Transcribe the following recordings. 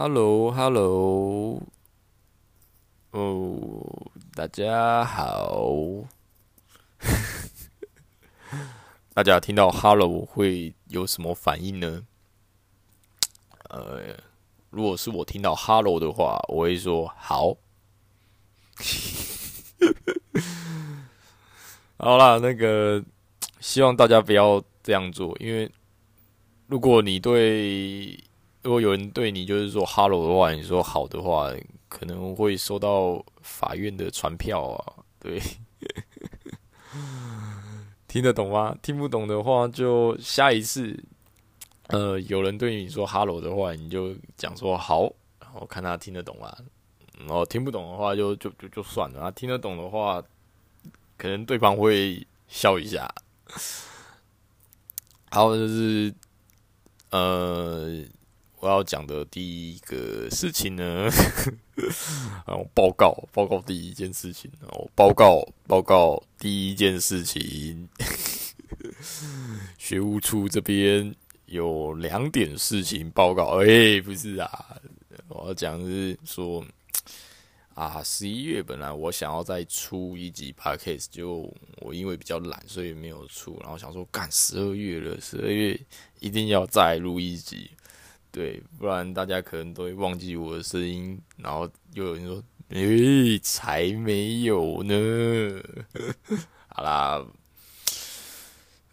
Hello，Hello，哦，大家好。大家听到 “Hello” 会有什么反应呢？呃，如果是我听到 “Hello” 的话，我会说好。好啦，那个希望大家不要这样做，因为如果你对如果有人对你就是说 “hello” 的话，你说好的话，可能会收到法院的传票啊。对，听得懂吗？听不懂的话，就下一次，呃，有人对你说 “hello” 的话，你就讲说好，然后看他听得懂吗？然后听不懂的话就，就就就算了啊。听得懂的话，可能对方会笑一下。还有，就是呃。我要讲的第一个事情呢，然后报告报告第一件事情，然后报告报告第一件事情，学务处这边有两点事情报告。哎，不是啊，我要讲是说啊，十一月本来我想要再出一集 Podcast，就我因为比较懒，所以没有出。然后想说，干十二月了，十二月一定要再录一集。对，不然大家可能都会忘记我的声音，然后又有人说：“诶、才没有呢。”好啦，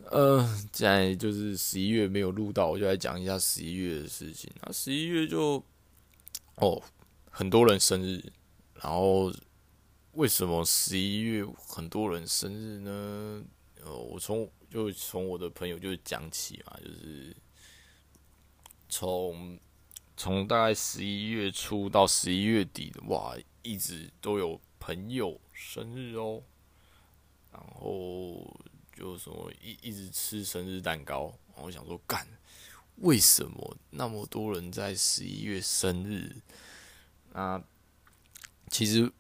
呃，现在就是十一月没有录到，我就来讲一下十一月的事情。那十一月就哦，很多人生日，然后为什么十一月很多人生日呢？呃，我从就从我的朋友就讲起嘛，就是。从从大概十一月初到十一月底哇，一直都有朋友生日哦，然后就什么一一直吃生日蛋糕，我想说干，为什么那么多人在十一月生日？那其实，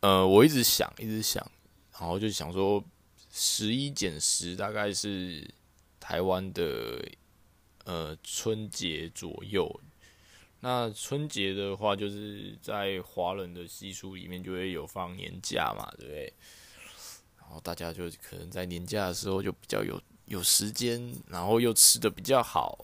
呃，我一直想，一直想，然后就想说，十一减十大概是台湾的。呃，春节左右，那春节的话，就是在华人的习俗里面就会有放年假嘛，对不对？然后大家就可能在年假的时候就比较有有时间，然后又吃得比较好，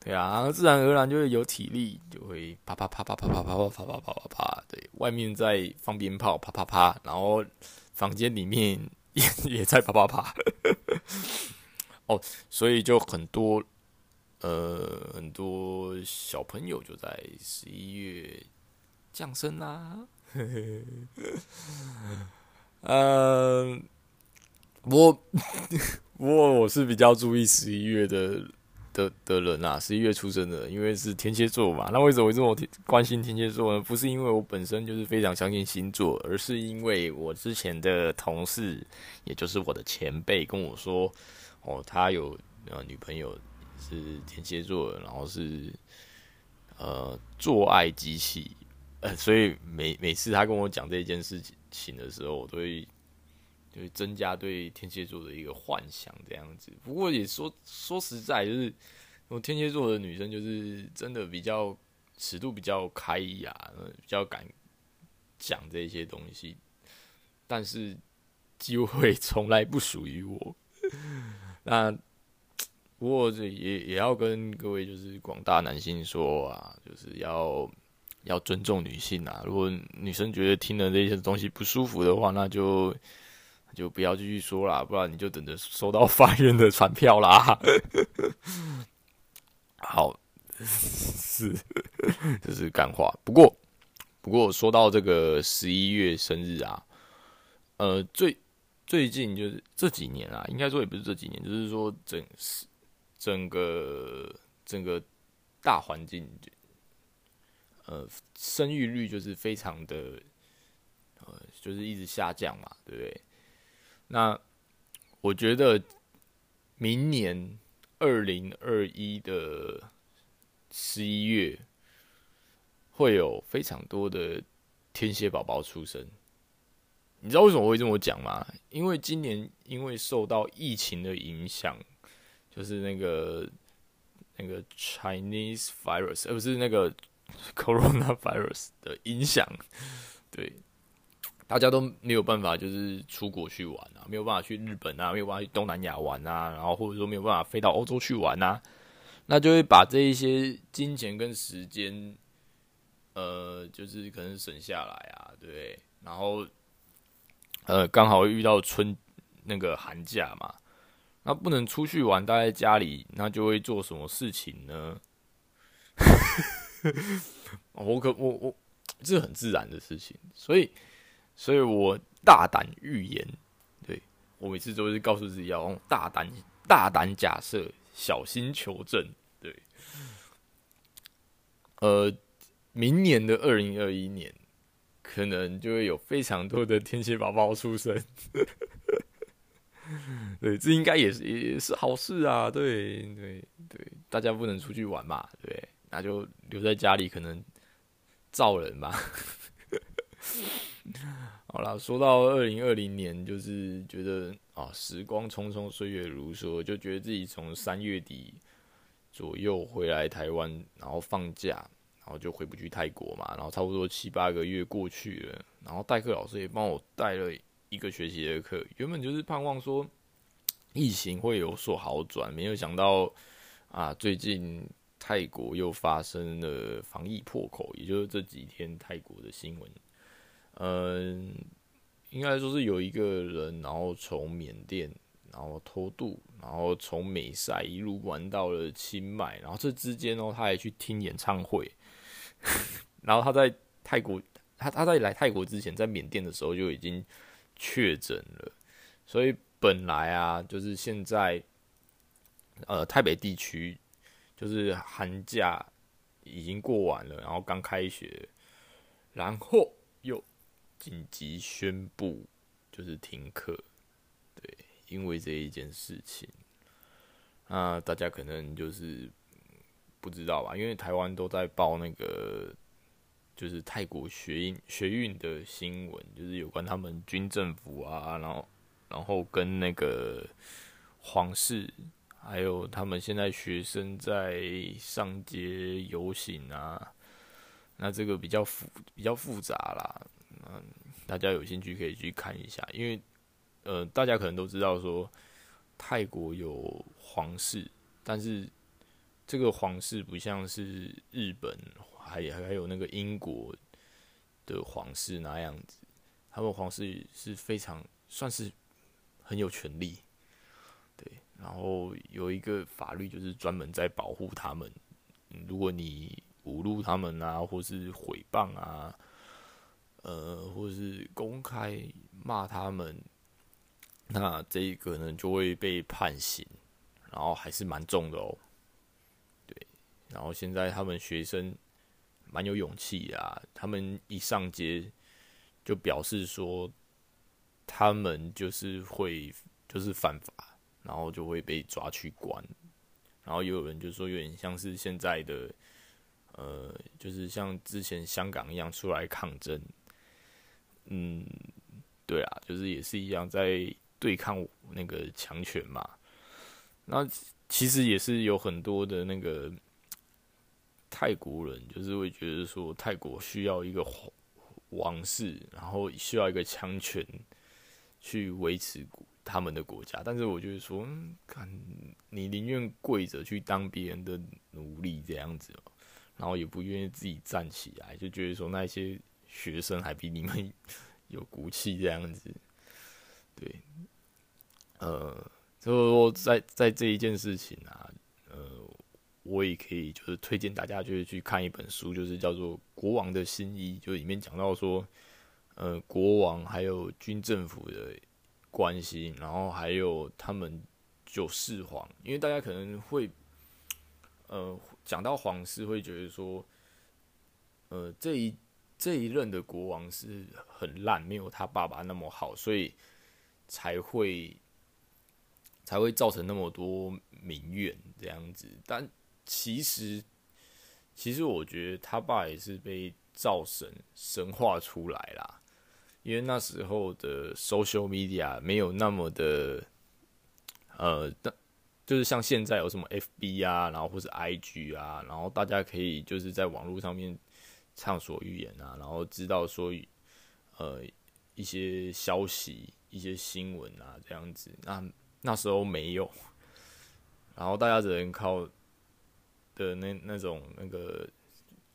对啊，自然而然就会有体力，就会啪啪啪啪啪啪啪啪啪啪啪啪啪，对，外面在放鞭炮，啪啪啪，然后房间里面也 也在啪啪啪，哦，所以就很多。呃，很多小朋友就在十一月降生啦。呃，我不过 我是比较注意十一月的的的人啊，十一月出生的，因为是天蝎座嘛。那为什么这么关心天蝎座呢？不是因为我本身就是非常相信星座，而是因为我之前的同事，也就是我的前辈跟我说，哦，他有呃女朋友。是天蝎座，然后是呃做爱机器，呃，所以每每次他跟我讲这件事情的时候，我都会就是增加对天蝎座的一个幻想这样子。不过也说说实在，就是我天蝎座的女生就是真的比较尺度比较开呀，比较敢讲这些东西，但是机会 从来不属于我。那不过这也也要跟各位就是广大男性说啊，就是要要尊重女性啊。如果女生觉得听了这些东西不舒服的话，那就就不要继续说啦，不然你就等着收到法院的传票啦。好，是这是干话。不过不过说到这个十一月生日啊，呃，最最近就是这几年啊，应该说也不是这几年，就是说整整个整个大环境，呃，生育率就是非常的，呃，就是一直下降嘛，对不对？那我觉得明年二零二一的十一月会有非常多的天蝎宝宝出生。你知道为什么会这么讲吗？因为今年因为受到疫情的影响。就是那个那个 Chinese virus，而不是那个 Corona virus 的影响，对，大家都没有办法，就是出国去玩啊，没有办法去日本啊，没有办法去东南亚玩啊，然后或者说没有办法飞到欧洲去玩啊，那就会把这一些金钱跟时间，呃，就是可能省下来啊，对？然后，呃，刚好遇到春那个寒假嘛。那不能出去玩，待在家里，那就会做什么事情呢？我可我我，这很自然的事情，所以，所以我大胆预言，对，我每次都是告诉自己要用大胆大胆假设，小心求证，对。呃，明年的二零二一年，可能就会有非常多的天蝎宝宝出生。对，这应该也是也是好事啊！对对对，大家不能出去玩嘛，对，那就留在家里，可能造人吧。好啦，说到二零二零年，就是觉得啊，时光匆匆，岁月如梭，就觉得自己从三月底左右回来台湾，然后放假，然后就回不去泰国嘛，然后差不多七八个月过去了，然后代课老师也帮我带了。一个学期的课，原本就是盼望说疫情会有所好转，没有想到啊，最近泰国又发生了防疫破口，也就是这几天泰国的新闻。嗯，应该说是有一个人，然后从缅甸，然后偷渡，然后从美塞一路玩到了清迈，然后这之间哦，他还去听演唱会，然后他在泰国，他他在来泰国之前，在缅甸的时候就已经。确诊了，所以本来啊，就是现在，呃，台北地区就是寒假已经过完了，然后刚开学，然后又紧急宣布就是停课，对，因为这一件事情，那大家可能就是不知道吧，因为台湾都在报那个。就是泰国学运学运的新闻，就是有关他们军政府啊，然后然后跟那个皇室，还有他们现在学生在上街游行啊，那这个比较复比较复杂啦，嗯，大家有兴趣可以去看一下，因为呃，大家可能都知道说泰国有皇室，但是这个皇室不像是日本。还还有那个英国的皇室那样子，他们皇室是非常算是很有权力，对。然后有一个法律就是专门在保护他们，如果你侮辱他们啊，或是诽谤啊，呃，或是公开骂他们，那这一个呢就会被判刑，然后还是蛮重的哦。对，然后现在他们学生。蛮有勇气啊！他们一上街就表示说，他们就是会就是犯法，然后就会被抓去关。然后也有人就说，有点像是现在的，呃，就是像之前香港一样出来抗争。嗯，对啊，就是也是一样在对抗那个强权嘛。那其实也是有很多的那个泰国人，就是会觉得说泰国需要一个皇王室，然后需要一个强权去维持他们的国家。但是我觉得说，嗯，看你宁愿跪着去当别人的奴隶这样子，然后也不愿意自己站起来，就觉得说那些学生还比你们有骨气这样子。对，呃。所以说，在在这一件事情啊，我也可以就是推荐大家就是去看一本书，就是叫做《国王的新衣》，就里面讲到说，呃，国王还有军政府的关系，然后还有他们九世皇，因为大家可能会，呃，讲到皇室会觉得说，呃，这一这一任的国王是很烂，没有他爸爸那么好，所以才会。才会造成那么多民怨这样子，但其实，其实我觉得他爸也是被造神神化出来啦，因为那时候的 social media 没有那么的，呃，就是像现在有什么 FB 啊，然后或是 IG 啊，然后大家可以就是在网络上面畅所欲言啊，然后知道说，呃，一些消息、一些新闻啊这样子，那。那时候没有，然后大家只能靠的那那种那个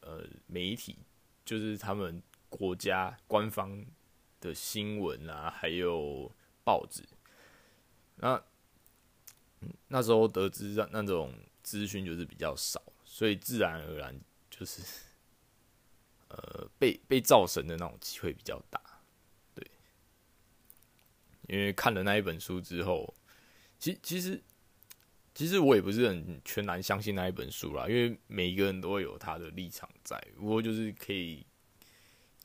呃媒体，就是他们国家官方的新闻啊，还有报纸。那那时候得知那那种资讯就是比较少，所以自然而然就是 呃被被造神的那种机会比较大，对。因为看了那一本书之后。其其实，其实我也不是很全然相信那一本书啦，因为每一个人都会有他的立场在。不过就是可以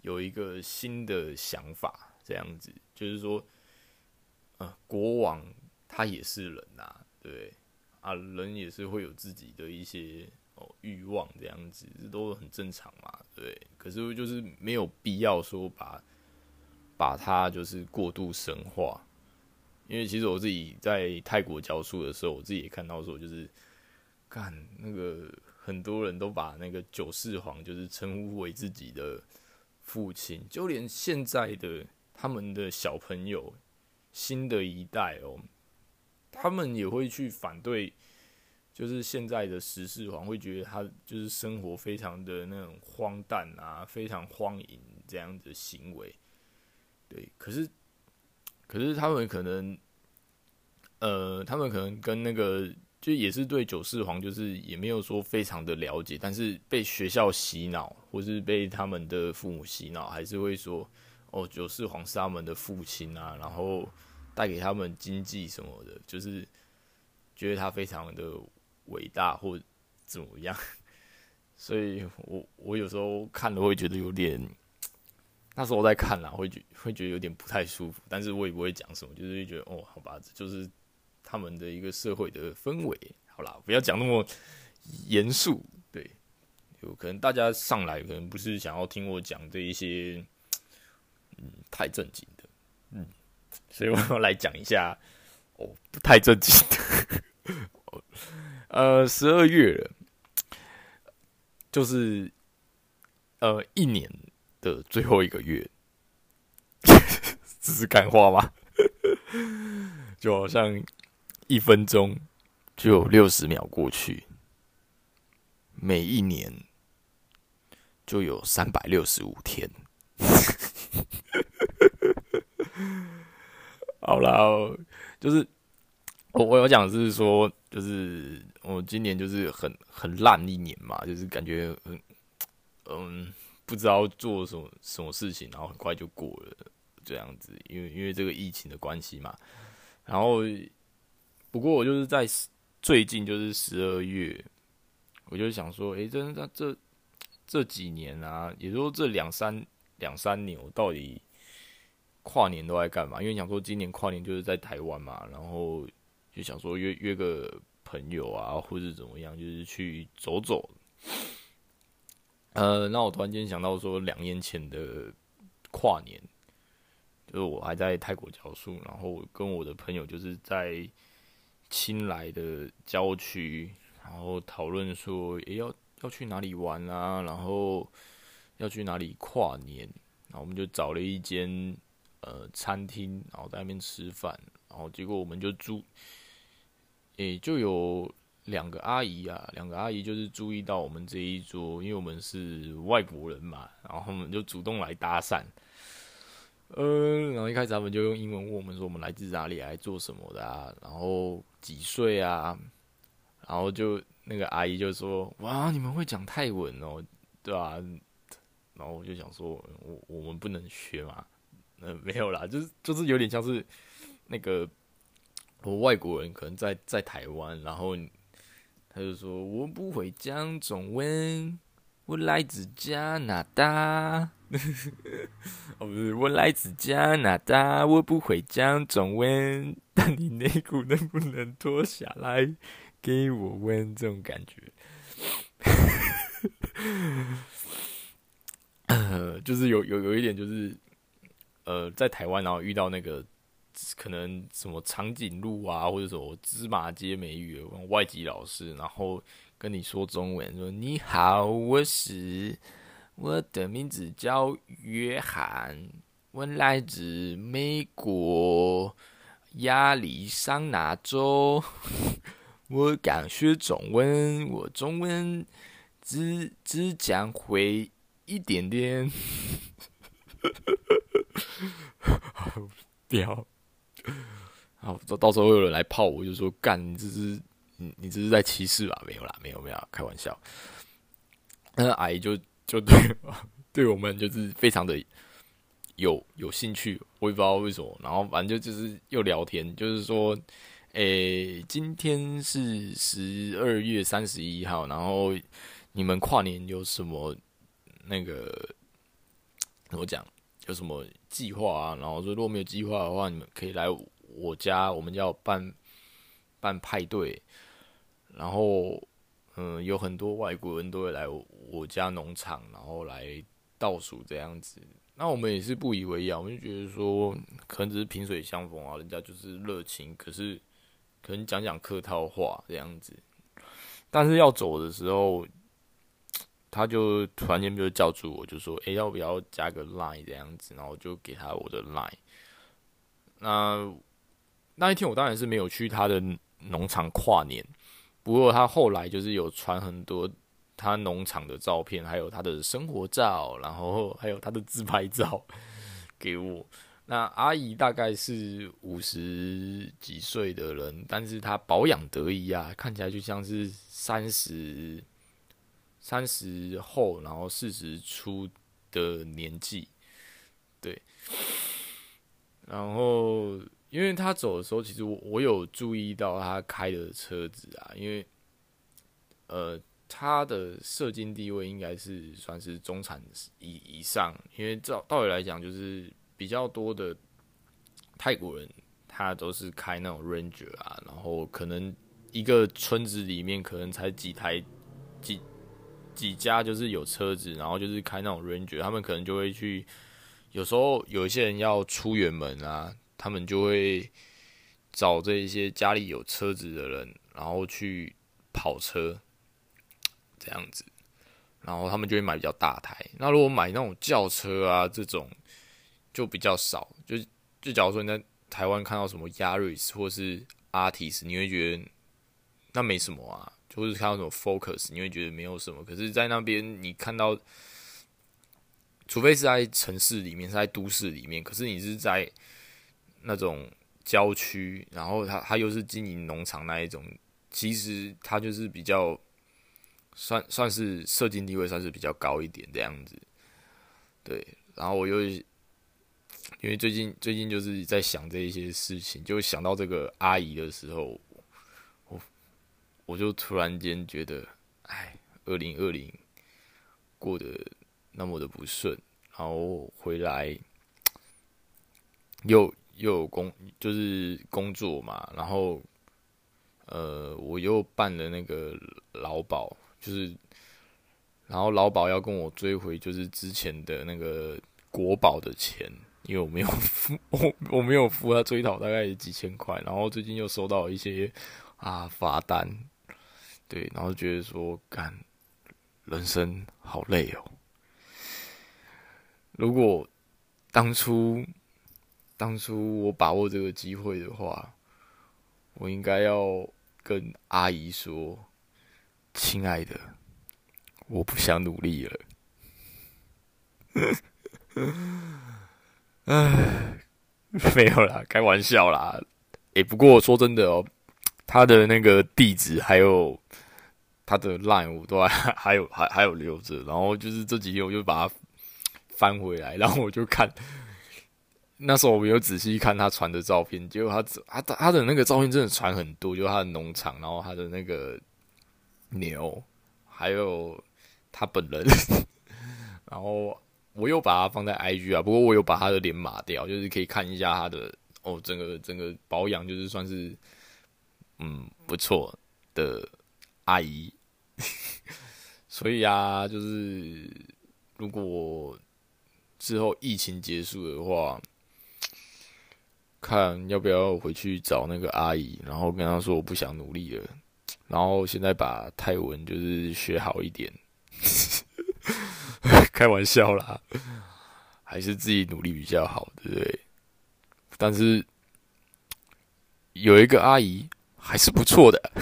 有一个新的想法，这样子，就是说，呃，国王他也是人呐、啊，对啊，人也是会有自己的一些哦欲望，这样子这都很正常嘛，对。可是就是没有必要说把把他就是过度神化。因为其实我自己在泰国教书的时候，我自己也看到说，就是看那个很多人都把那个九世皇就是称呼为自己的父亲，就连现在的他们的小朋友，新的一代哦，他们也会去反对，就是现在的十世皇，会觉得他就是生活非常的那种荒诞啊，非常荒淫这样子的行为，对，可是。可是他们可能，呃，他们可能跟那个就也是对九世皇就是也没有说非常的了解，但是被学校洗脑，或是被他们的父母洗脑，还是会说哦，九世皇是他们的父亲啊，然后带给他们经济什么的，就是觉得他非常的伟大或怎么样。所以我我有时候看了会觉得有点。那时候我在看啦，会觉会觉得有点不太舒服，但是我也不会讲什么，就是会觉得哦，好吧，这就是他们的一个社会的氛围。好啦，不要讲那么严肃，对，有可能大家上来可能不是想要听我讲这一些，嗯，太正经的，嗯，所以我要来讲一下哦，不太正经的，呃，十二月了，就是呃一年。的最后一个月，这是干话吗？就好像一分钟就有六十秒过去，每一年就有三百六十五天。好啦，就是我我有讲是说，就是我今年就是很很烂一年嘛，就是感觉很嗯。不知道做什么什么事情，然后很快就过了这样子，因为因为这个疫情的关系嘛。然后，不过我就是在最近就是十二月，我就想说，诶，真的这这几年啊，也就说这两三两三年，我到底跨年都在干嘛？因为想说今年跨年就是在台湾嘛，然后就想说约约个朋友啊，或者怎么样，就是去走走。呃，那我突然间想到说，两年前的跨年，就是我还在泰国教书，然后跟我的朋友就是在清莱的郊区，然后讨论说，诶、要要去哪里玩啊？然后要去哪里跨年？然后我们就找了一间呃餐厅，然后在那边吃饭，然后结果我们就住，诶、就有。两个阿姨啊，两个阿姨就是注意到我们这一桌，因为我们是外国人嘛，然后他们就主动来搭讪。呃，然后一开始他们就用英文问我们说我们来自哪里，来做什么的啊，然后几岁啊，然后就那个阿姨就说：“哇，你们会讲泰文哦，对吧？”然后我就想说，我我们不能学嘛，呃，没有啦，就是就是有点像是那个我外国人可能在在台湾，然后。他就说：“我不会讲中文，我来自加拿大。”哦，不是，我来自加拿大，我不会讲中文。但你内裤能不能脱下来给我闻？这种感觉，呃，就是有有有一点，就是呃，在台湾然后遇到那个。可能什么长颈鹿啊，或者什么芝麻街美语外籍老师，然后跟你说中文，说你好，我是我的名字叫约翰，我来自美国亚利桑那州，我刚学中文，我中文只只讲会一点点，好 屌。好，到到时候会有人来泡我，就说干你这是你你这是在歧视吧？没有啦，没有没有，开玩笑。那阿姨就就对 对我们就是非常的有有兴趣，我也不知道为什么。然后反正就就是又聊天，就是说，诶、今天是十二月三十一号，然后你们跨年有什么那个怎么讲？有什么计划啊？然后说，如果没有计划的话，你们可以来我家，我们要办办派对。然后，嗯，有很多外国人都会来我家农场，然后来倒数这样子。那我们也是不以为意啊，我们就觉得说，可能只是萍水相逢啊，人家就是热情。可是，可能讲讲客套话这样子。但是要走的时候。他就突然间就叫住我，就说：“诶、要不要加个 line 这样子？”然后就给他我的 line。那那一天我当然是没有去他的农场跨年，不过他后来就是有传很多他农场的照片，还有他的生活照，然后还有他的自拍照 给我。那阿姨大概是五十几岁的人，但是她保养得宜啊，看起来就像是三十。三十后，然后四十出的年纪，对。然后，因为他走的时候，其实我我有注意到他开的车子啊，因为，呃，他的社经地位应该是算是中产以以上，因为照道理来讲，就是比较多的泰国人，他都是开那种 Ranger 啊，然后可能一个村子里面可能才几台几。几家就是有车子，然后就是开那种 Ranger，他们可能就会去。有时候有一些人要出远门啊，他们就会找这一些家里有车子的人，然后去跑车这样子。然后他们就会买比较大台。那如果买那种轿车啊，这种就比较少。就就假如说你在台湾看到什么 Yaris 或是 Altis，你会觉得那没什么啊。就是看到什么 Focus，你会觉得没有什么。可是，在那边你看到，除非是在城市里面，是在都市里面。可是你是在那种郊区，然后他他又是经营农场那一种，其实他就是比较算算是社经地位算是比较高一点这样子。对，然后我又因为最近最近就是在想这一些事情，就想到这个阿姨的时候。我就突然间觉得，哎，二零二零过得那么的不顺，然后回来又又有工，就是工作嘛，然后呃，我又办了那个劳保，就是，然后劳保要跟我追回，就是之前的那个国保的钱，因为我没有付我我没有付他追讨大概几千块，然后最近又收到一些啊罚单，对，然后觉得说干人生好累哦。如果当初当初我把握这个机会的话，我应该要跟阿姨说：“亲爱的，我不想努力了。”唉，没有啦，开玩笑啦。诶、欸，不过说真的哦，他的那个地址还有他的 line 我都还还有还还有留着。然后就是这几天我就把它翻回来，然后我就看。那时候我没有仔细看他传的照片，结果他他他的那个照片真的传很多，就是他的农场，然后他的那个牛，还有他本人，然后。我又把它放在 IG 啊，不过我有把他的脸码掉，就是可以看一下他的哦，整个整个保养就是算是嗯不错的阿姨，所以啊，就是如果之后疫情结束的话，看要不要回去找那个阿姨，然后跟她说我不想努力了，然后现在把泰文就是学好一点。开玩笑啦，还是自己努力比较好，对不对？但是有一个阿姨还是不错的。